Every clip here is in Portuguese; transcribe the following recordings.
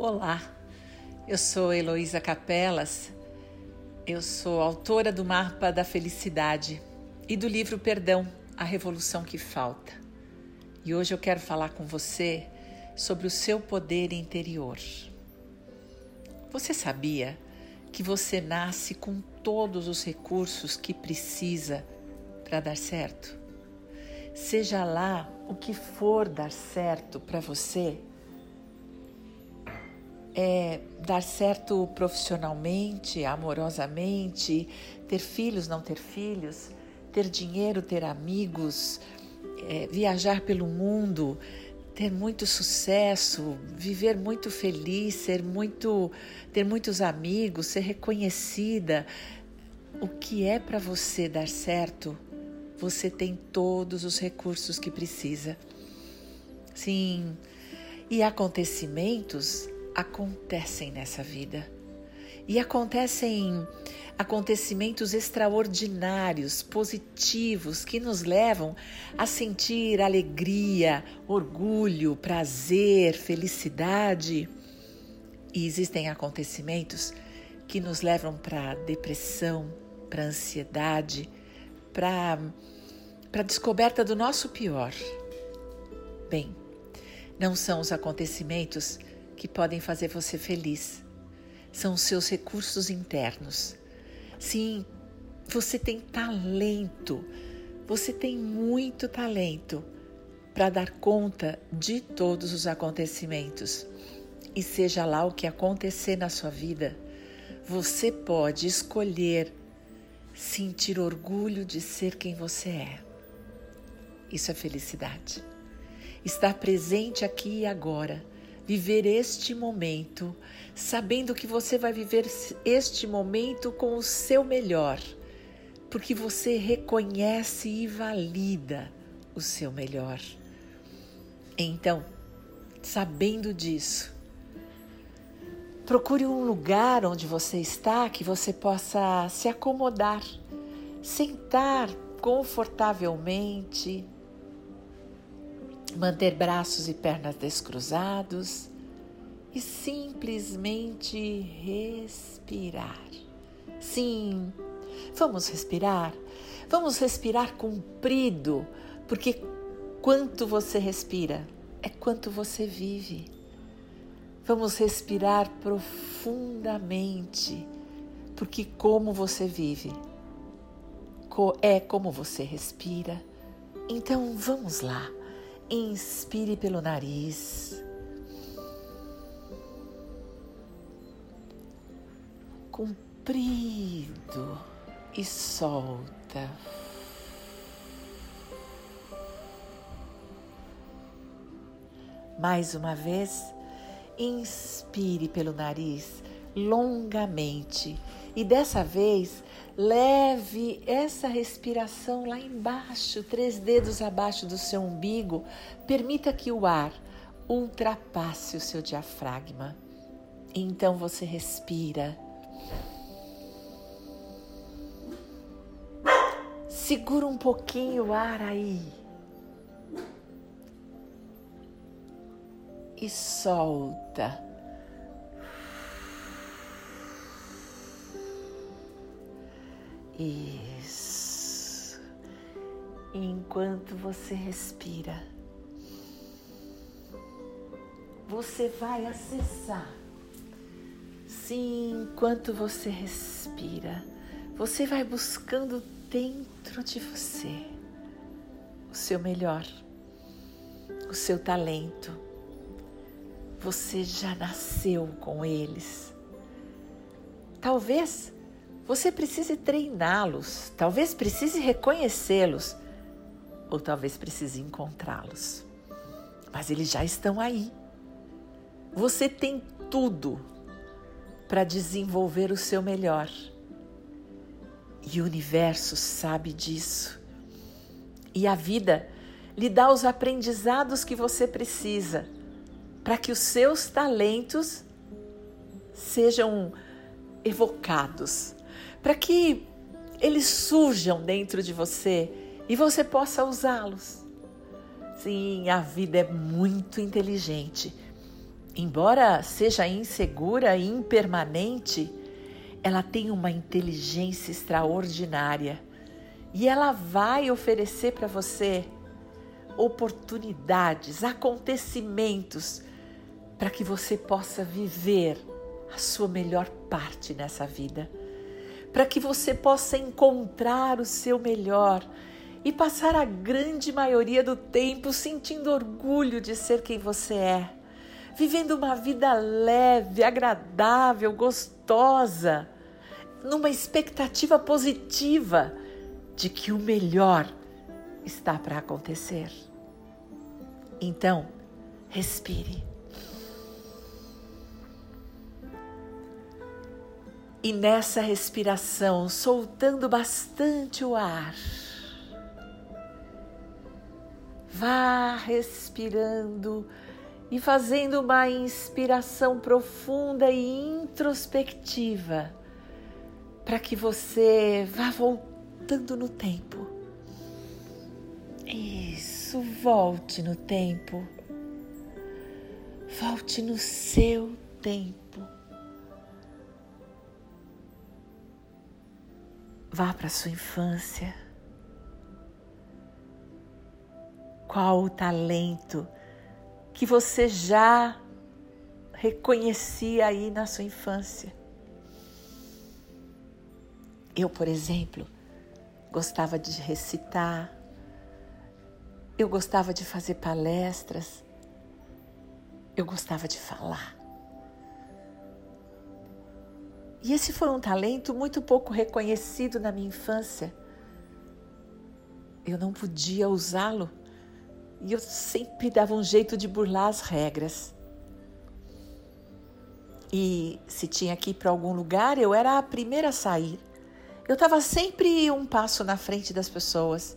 Olá, eu sou Heloísa Capelas, eu sou autora do Mapa da Felicidade e do livro Perdão, a Revolução que Falta. E hoje eu quero falar com você sobre o seu poder interior. Você sabia que você nasce com todos os recursos que precisa para dar certo? Seja lá o que for dar certo para você, é dar certo profissionalmente, amorosamente, ter filhos, não ter filhos, ter dinheiro, ter amigos, é, viajar pelo mundo, ter muito sucesso, viver muito feliz, ser muito, ter muitos amigos, ser reconhecida. O que é para você dar certo? Você tem todos os recursos que precisa. Sim, e acontecimentos acontecem nessa vida. E acontecem acontecimentos extraordinários, positivos, que nos levam a sentir alegria, orgulho, prazer, felicidade. E existem acontecimentos que nos levam para depressão, para ansiedade, para a descoberta do nosso pior. Bem, não são os acontecimentos que podem fazer você feliz. São os seus recursos internos. Sim, você tem talento, você tem muito talento para dar conta de todos os acontecimentos. E seja lá o que acontecer na sua vida, você pode escolher sentir orgulho de ser quem você é. Isso é felicidade. Estar presente aqui e agora viver este momento, sabendo que você vai viver este momento com o seu melhor, porque você reconhece e valida o seu melhor. Então, sabendo disso, procure um lugar onde você está que você possa se acomodar, sentar confortavelmente manter braços e pernas descruzados e simplesmente respirar. Sim, vamos respirar. Vamos respirar comprido, porque quanto você respira é quanto você vive. Vamos respirar profundamente, porque como você vive é como você respira. Então vamos lá. Inspire pelo nariz. Comprido e solta. Mais uma vez, inspire pelo nariz longamente e dessa vez Leve essa respiração lá embaixo, três dedos abaixo do seu umbigo. Permita que o ar ultrapasse o seu diafragma. Então você respira. Segura um pouquinho o ar aí. E solta. Isso. Enquanto você respira, você vai acessar. Sim, enquanto você respira, você vai buscando dentro de você o seu melhor, o seu talento. Você já nasceu com eles. Talvez você precise treiná-los, talvez precise reconhecê-los, ou talvez precise encontrá-los. Mas eles já estão aí. Você tem tudo para desenvolver o seu melhor. E o universo sabe disso. E a vida lhe dá os aprendizados que você precisa para que os seus talentos sejam evocados, para que eles surjam dentro de você e você possa usá-los. Sim, a vida é muito inteligente. Embora seja insegura e impermanente, ela tem uma inteligência extraordinária. E ela vai oferecer para você oportunidades, acontecimentos para que você possa viver a sua melhor parte nessa vida, para que você possa encontrar o seu melhor e passar a grande maioria do tempo sentindo orgulho de ser quem você é, vivendo uma vida leve, agradável, gostosa, numa expectativa positiva de que o melhor está para acontecer. Então, respire. E nessa respiração, soltando bastante o ar, vá respirando e fazendo uma inspiração profunda e introspectiva, para que você vá voltando no tempo. Isso, volte no tempo. Volte no seu tempo. Vá para sua infância. Qual o talento que você já reconhecia aí na sua infância? Eu, por exemplo, gostava de recitar, eu gostava de fazer palestras, eu gostava de falar. E esse foi um talento muito pouco reconhecido na minha infância. Eu não podia usá-lo e eu sempre dava um jeito de burlar as regras. E se tinha que ir para algum lugar, eu era a primeira a sair. Eu estava sempre um passo na frente das pessoas.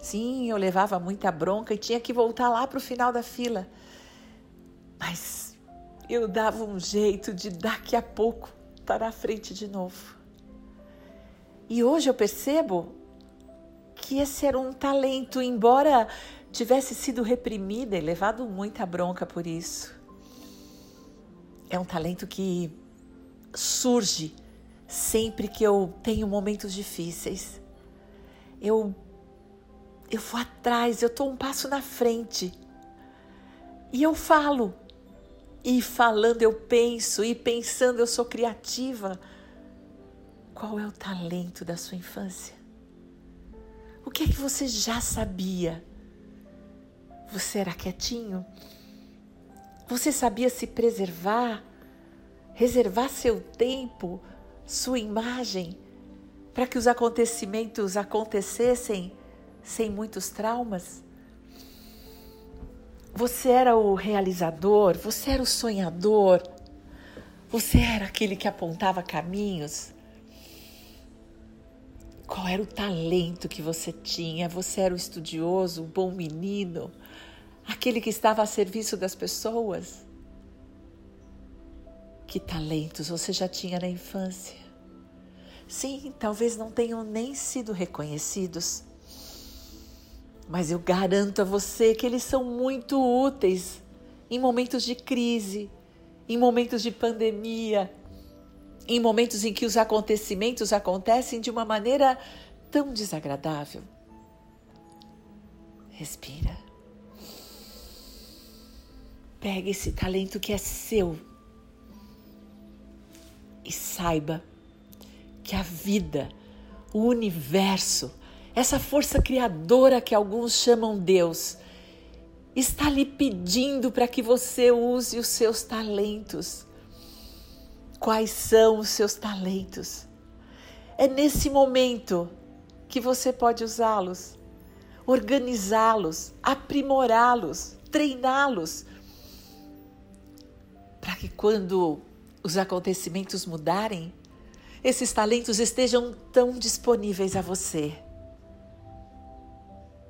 Sim, eu levava muita bronca e tinha que voltar lá para o final da fila. Mas eu dava um jeito de daqui a pouco estar à frente de novo. E hoje eu percebo que esse era um talento, embora tivesse sido reprimida e levado muita bronca por isso. É um talento que surge sempre que eu tenho momentos difíceis. Eu eu vou atrás, eu estou um passo na frente. E eu falo, e falando eu penso, e pensando eu sou criativa. Qual é o talento da sua infância? O que é que você já sabia? Você era quietinho? Você sabia se preservar? Reservar seu tempo, sua imagem, para que os acontecimentos acontecessem sem muitos traumas? Você era o realizador, você era o sonhador, você era aquele que apontava caminhos. Qual era o talento que você tinha? Você era o estudioso, o bom menino, aquele que estava a serviço das pessoas? Que talentos você já tinha na infância? Sim, talvez não tenham nem sido reconhecidos, mas eu garanto a você que eles são muito úteis em momentos de crise, em momentos de pandemia, em momentos em que os acontecimentos acontecem de uma maneira tão desagradável. Respira. Pegue esse talento que é seu e saiba que a vida, o universo, essa força criadora que alguns chamam Deus, está lhe pedindo para que você use os seus talentos. Quais são os seus talentos? É nesse momento que você pode usá-los, organizá-los, aprimorá-los, treiná-los, para que quando os acontecimentos mudarem, esses talentos estejam tão disponíveis a você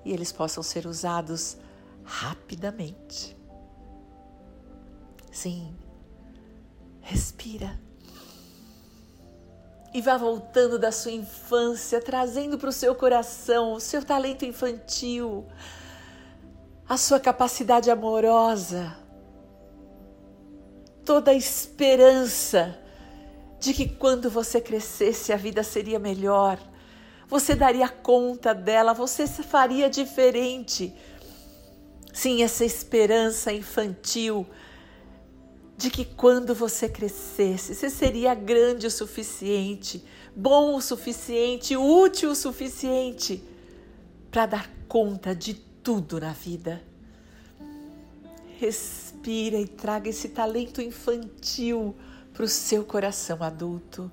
e eles possam ser usados rapidamente. Sim, respira. E vá voltando da sua infância, trazendo para o seu coração o seu talento infantil, a sua capacidade amorosa, toda a esperança de que quando você crescesse a vida seria melhor, você daria conta dela, você se faria diferente. Sim, essa esperança infantil de que quando você crescesse, você seria grande o suficiente, bom o suficiente, útil o suficiente para dar conta de tudo na vida. Respira e traga esse talento infantil para o seu coração adulto.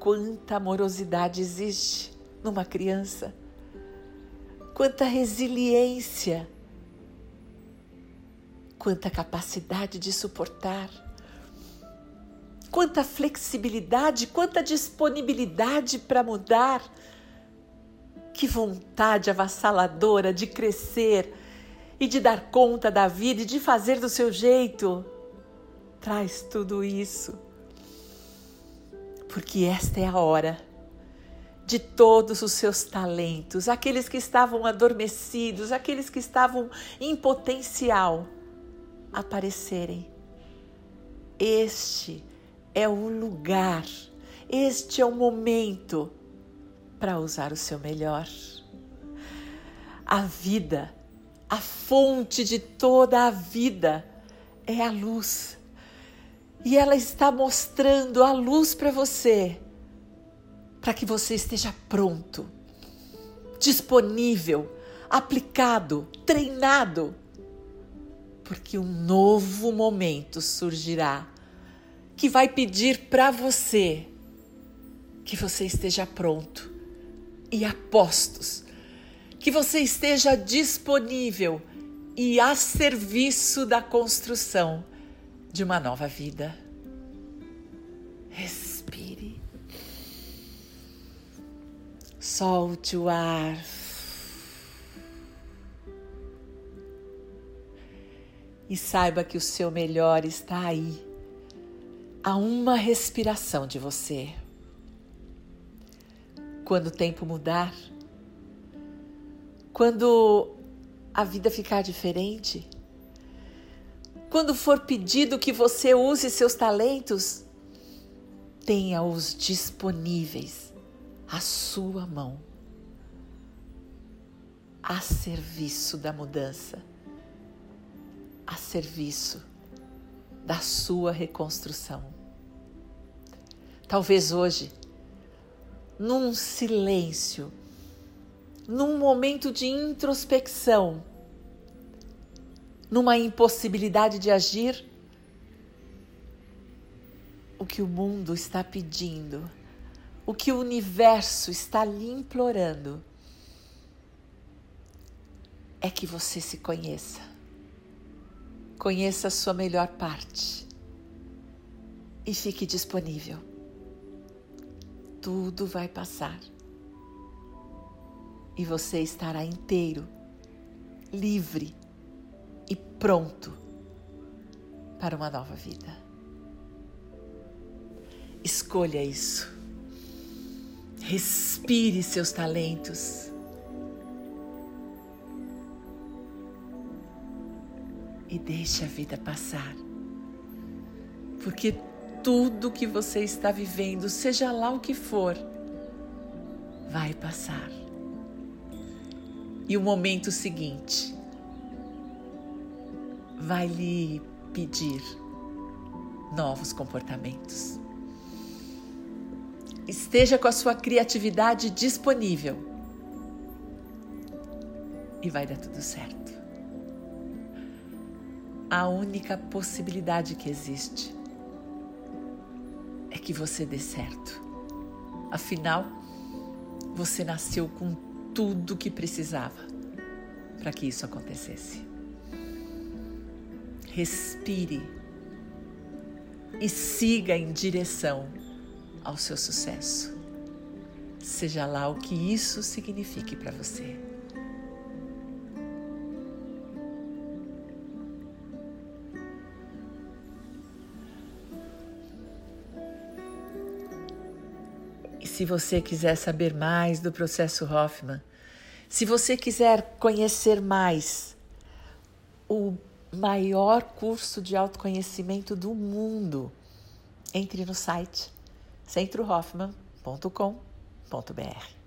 Quanta amorosidade existe numa criança, quanta resiliência, quanta capacidade de suportar, quanta flexibilidade, quanta disponibilidade para mudar, que vontade avassaladora de crescer e de dar conta da vida e de fazer do seu jeito. Traz tudo isso. Porque esta é a hora de todos os seus talentos, aqueles que estavam adormecidos, aqueles que estavam em potencial, aparecerem. Este é o lugar, este é o momento para usar o seu melhor. A vida, a fonte de toda a vida, é a luz e ela está mostrando a luz para você, para que você esteja pronto, disponível, aplicado, treinado, porque um novo momento surgirá que vai pedir para você que você esteja pronto e a postos, que você esteja disponível e a serviço da construção de uma nova vida. Respire. Solte o ar. E saiba que o seu melhor está aí, a uma respiração de você. Quando o tempo mudar, quando a vida ficar diferente, quando for pedido que você use seus talentos, tenha-os disponíveis à sua mão, a serviço da mudança, a serviço da sua reconstrução. Talvez hoje, num silêncio, num momento de introspecção, numa impossibilidade de agir, o que o mundo está pedindo, o que o universo está lhe implorando, é que você se conheça. Conheça a sua melhor parte e fique disponível. Tudo vai passar e você estará inteiro, livre pronto para uma nova vida. Escolha isso. Respire seus talentos. E deixe a vida passar. Porque tudo que você está vivendo, seja lá o que for, vai passar. E o momento seguinte vai lhe pedir novos comportamentos. Esteja com a sua criatividade disponível e vai dar tudo certo. A única possibilidade que existe é que você dê certo. Afinal, você nasceu com tudo que precisava para que isso acontecesse respire e siga em direção ao seu sucesso. Seja lá o que isso signifique para você. E se você quiser saber mais do processo Hoffman, se você quiser conhecer mais o maior curso de autoconhecimento do mundo. Entre no site centrohoffman.com.br.